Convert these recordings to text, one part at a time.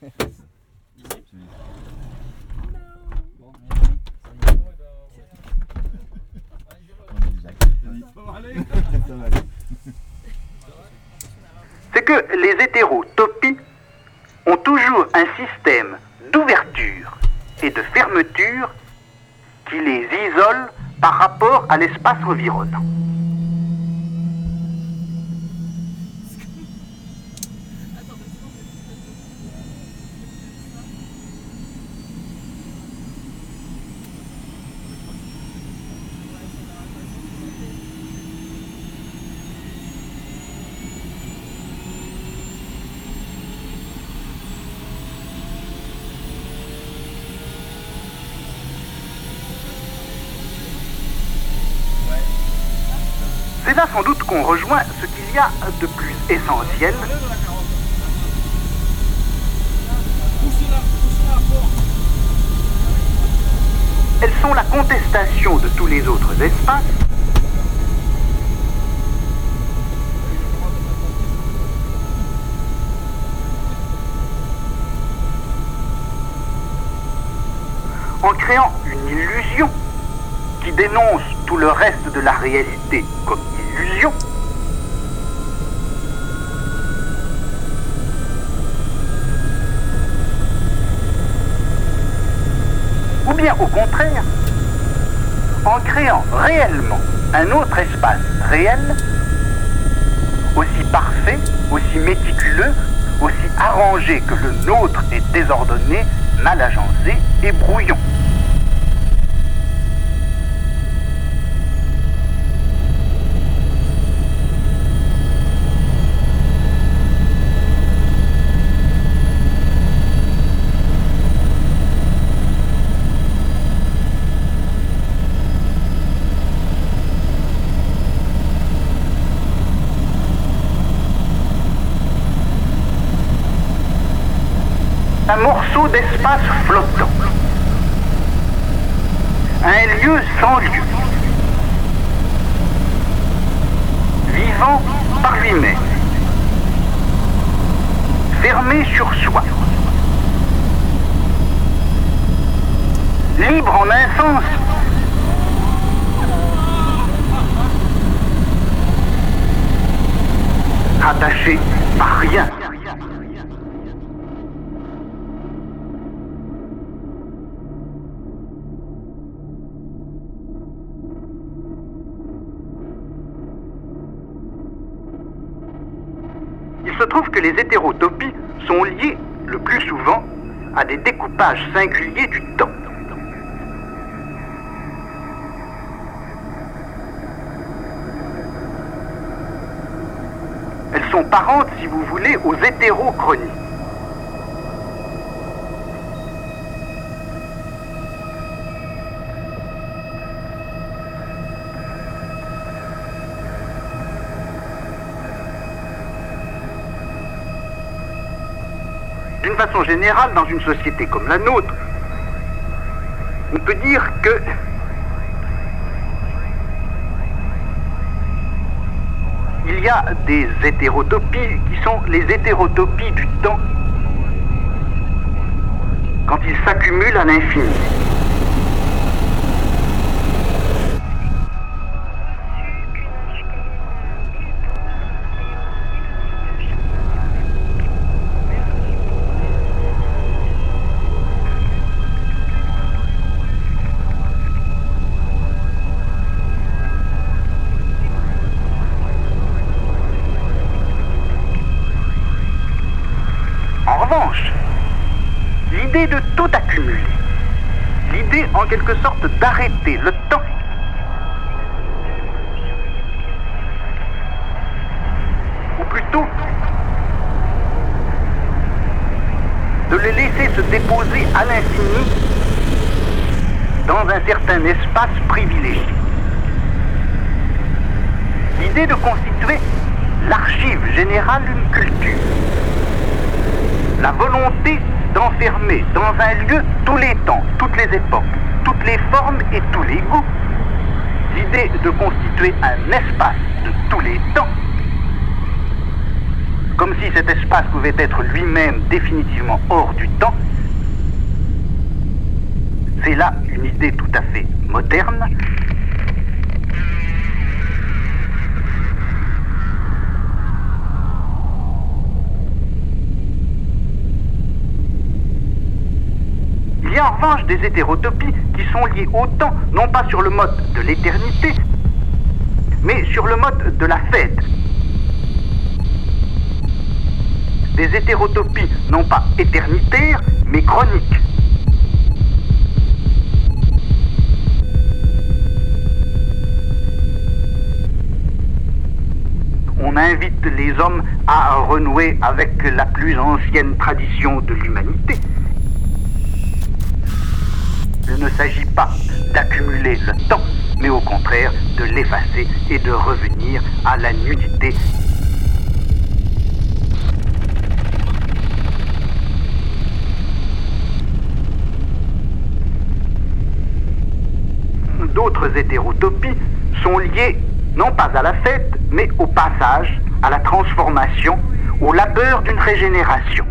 C'est que les hétérotopies ont toujours un système d'ouverture et de fermeture qui les isole par rapport à l'espace environnant. C'est là sans doute qu'on rejoint ce qu'il y a de plus essentiel. Elles sont la contestation de tous les autres espaces. En créant une illusion qui dénonce tout le reste de la réalité Ou bien au contraire, en créant réellement un autre espace réel, aussi parfait, aussi méticuleux, aussi arrangé que le nôtre est désordonné, mal agencé et brouillon. Un morceau d'espace flottant. Un lieu sans lieu. Vivant par lui-même. Fermé sur soi. Libre en un sens. Attaché par rien. Les hétérotopies sont liées le plus souvent à des découpages singuliers du temps. Elles sont parentes, si vous voulez, aux hétérochronies. D'une façon générale, dans une société comme la nôtre, on peut dire que il y a des hétérotopies qui sont les hétérotopies du temps quand ils s'accumulent à l'infini. Se déposer à l'infini dans un certain espace privilégié. L'idée de constituer l'archive générale d'une culture la volonté d'enfermer dans un lieu tous les temps, toutes les époques, toutes les formes et tous les goûts. L'idée de constituer un espace de tous les temps comme si cet espace pouvait être lui-même définitivement hors du temps, c'est là une idée tout à fait moderne. Il y a en revanche des hétérotopies qui sont liées au temps, non pas sur le mode de l'éternité, mais sur le mode de la fête. Des hétérotopies non pas éternitaires, mais chroniques. Invite les hommes à renouer avec la plus ancienne tradition de l'humanité. Il ne s'agit pas d'accumuler le temps, mais au contraire de l'effacer et de revenir à la nudité d'autres hétérotopies sont liées non pas à la fête, mais au passage, à la transformation, au labeur d'une régénération.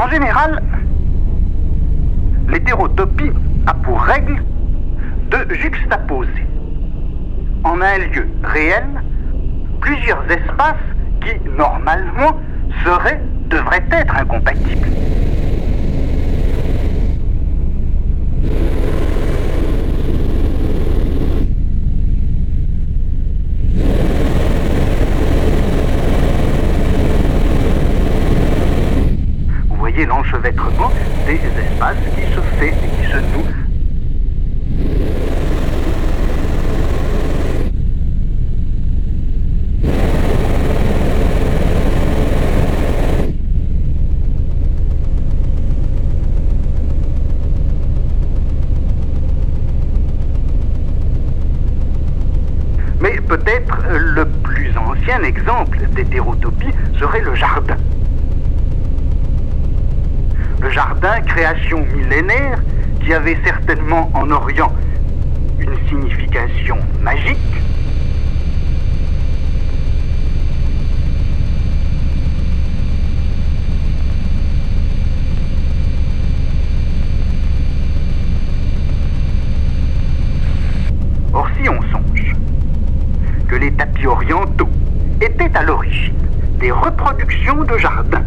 En général, a pour règle de juxtaposer en un lieu réel plusieurs espaces qui, normalement, seraient, devraient être incompatibles. l'enchevêtrement des espaces qui se fait et qui se noue. Mais peut-être le plus ancien exemple d'hétérotopie serait le jardin le jardin, création millénaire, qui certainement en Orient une signification magique. Or, si on songe que les tapis orientaux étaient à l'origine des reproductions de jardins,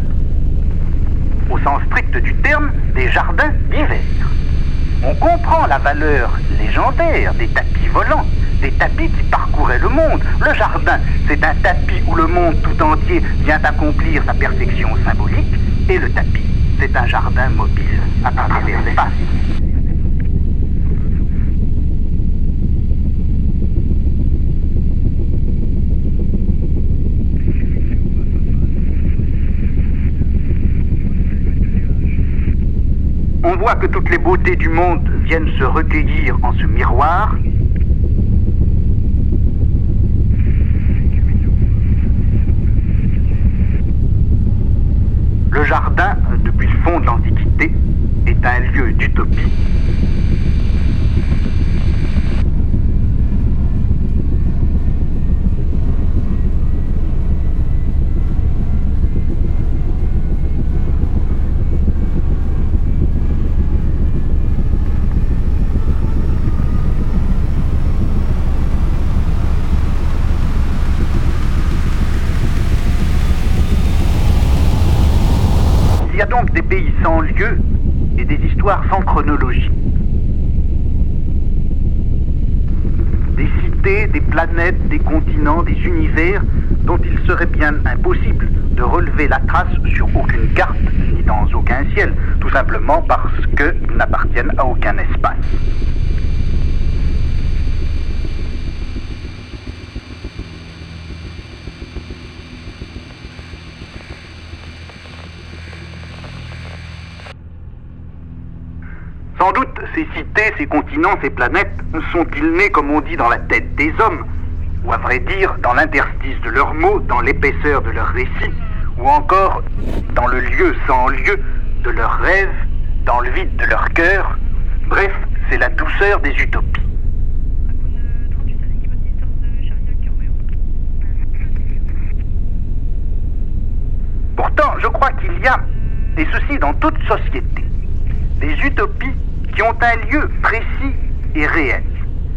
au sens strict du terme, des jardins d'hiver. On comprend la valeur légendaire des tapis volants, des tapis qui parcouraient le monde. Le jardin, c'est un tapis où le monde tout entier vient accomplir sa perfection symbolique, et le tapis, c'est un jardin mobile à travers l'espace. On voit que toutes les beautés du monde viennent se recueillir en ce miroir. Le jardin, depuis le fond de l'Antiquité, est un lieu d'utopie donc des pays sans lieu histoires sans chronologie. Des cités, des planètes, des continents, des univers dont il serait bien impossible de relever la trace sur aucune carte ni dans aucun ciel, tout simplement parce qu'ils n'appartiennent à aucun espace. Sans doute, ces cités, ces continents, ces planètes sont-ils nés, comme on dit, dans la tête des hommes, ou à vrai dire, dans l'interstice de leurs mots, dans l'épaisseur de leurs récits, ou encore dans le lieu sans lieu de leurs rêves, dans le vide de leur cœur. Bref, c'est la douceur des utopies. Pourtant, je crois qu'il y a, et ceci dans toute société, des utopies qui ont un lieu précis et réel,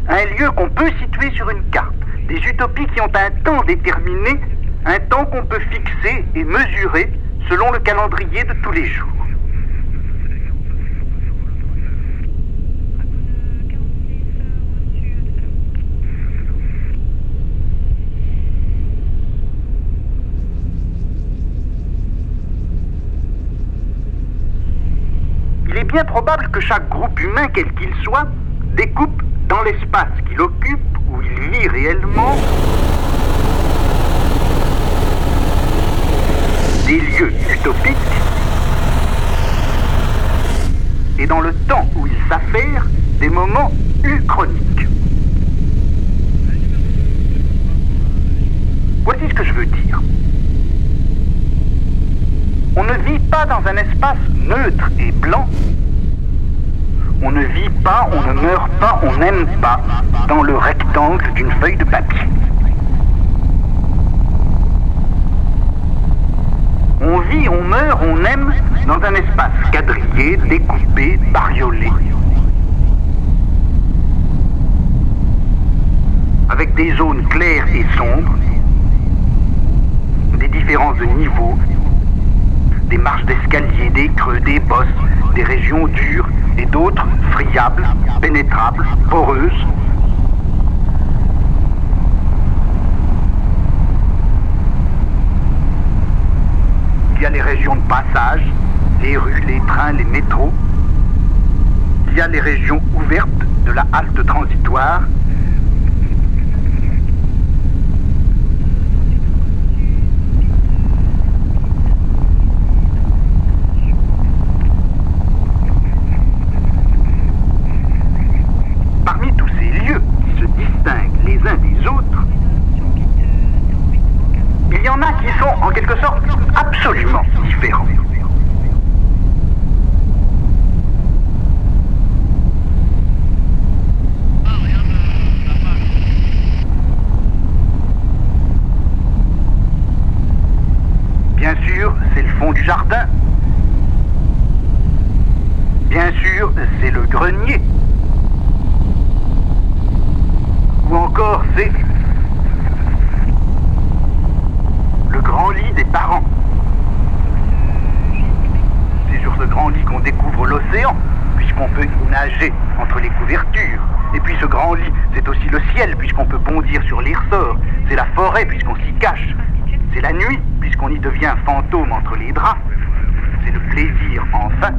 un lieu qu'on peut situer sur une carte, des utopies qui ont un temps déterminé, un temps qu'on peut fixer et mesurer selon le calendrier de tous les jours. Il est bien probable que chaque groupe humain, quel qu'il soit, découpe dans l'espace qu'il occupe, où il vit réellement, des lieux utopiques, et dans le temps où il s'affaire, des moments uchroniques. Voici ce que je veux dire. On ne vit pas dans un espace neutre et blanc. On ne vit pas, on ne meurt pas, on n'aime pas dans le rectangle d'une feuille de papier. On vit, on meurt, on aime dans un espace quadrillé, découpé, bariolé. Avec des zones claires et sombres, des différences de niveau, des marches d'escalier, des creux, des bosses, des régions dures et d'autres friables, pénétrables, poreuses. Il y a les régions de passage, les rues, les trains, les métros. Il y a les régions ouvertes de la halte transitoire Parmi tous ces lieux qui se distinguent les uns des autres, il y en a qui sont en quelque sorte absolument différents. Bien c'est le fond du jardin. Bien sûr, c'est le grenier. Ou encore, c'est le grand lit des parents. C'est sur ce grand lit qu'on découvre l'océan, puisqu'on peut y nager entre les couvertures. Et puis ce grand lit, c'est aussi le ciel, puisqu'on peut bondir sur les ressorts. C'est la forêt, puisqu'on s'y cache. C'est la nuit, puisqu'on y devient fantôme entre les draps. C'est le plaisir, enfin.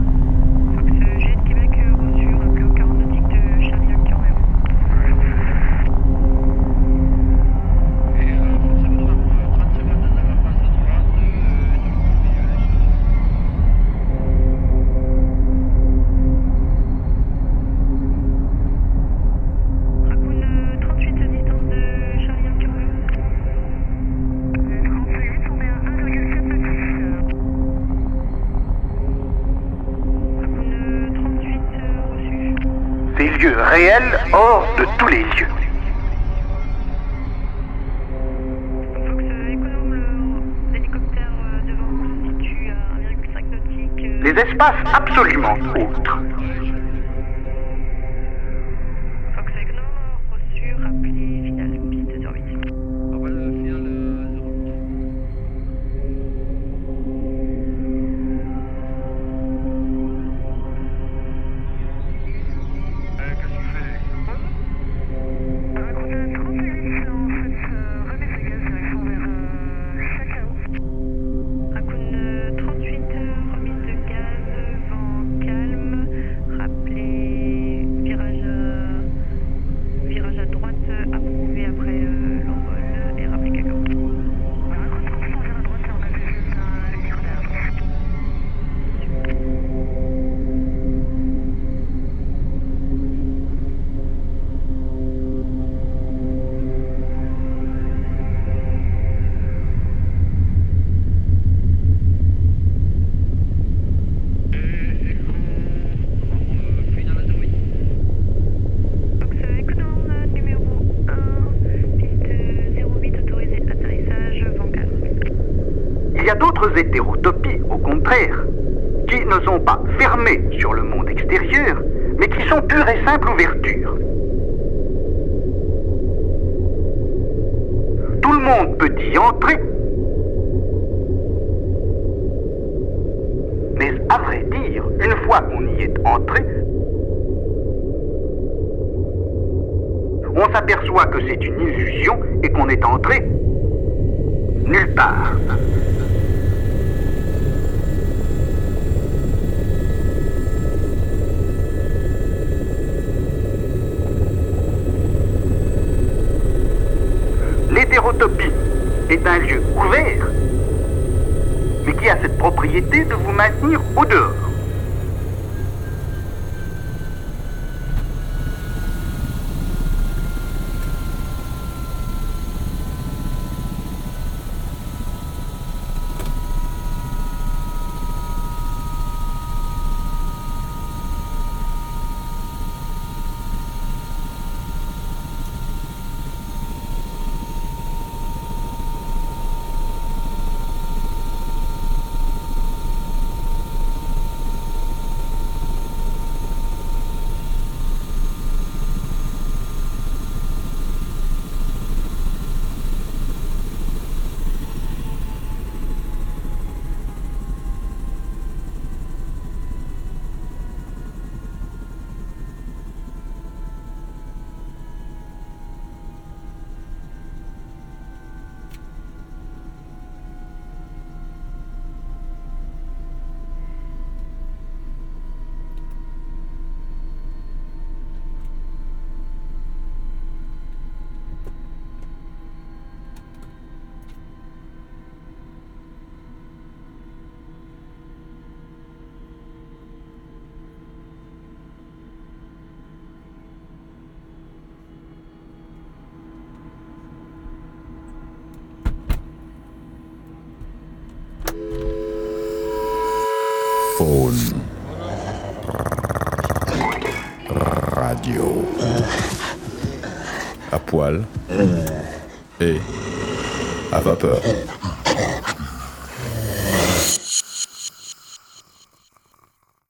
Hors de tous les lieux. Fox économe, le- l'hélicoptère devant vous se situe à 1,5 nautique. euh, Les espaces absolument autres. Hétérotopies, au contraire, qui ne sont pas fermées sur le monde extérieur, mais qui sont pure et simple ouverture. Tout le monde peut y entrer, mais à vrai dire, une fois qu'on y est entré, on s'aperçoit que c'est une illusion et qu'on est entré nulle part. Est un lieu ouvert, mais qui a cette propriété de vous maintenir au dehors? Et à vapeur.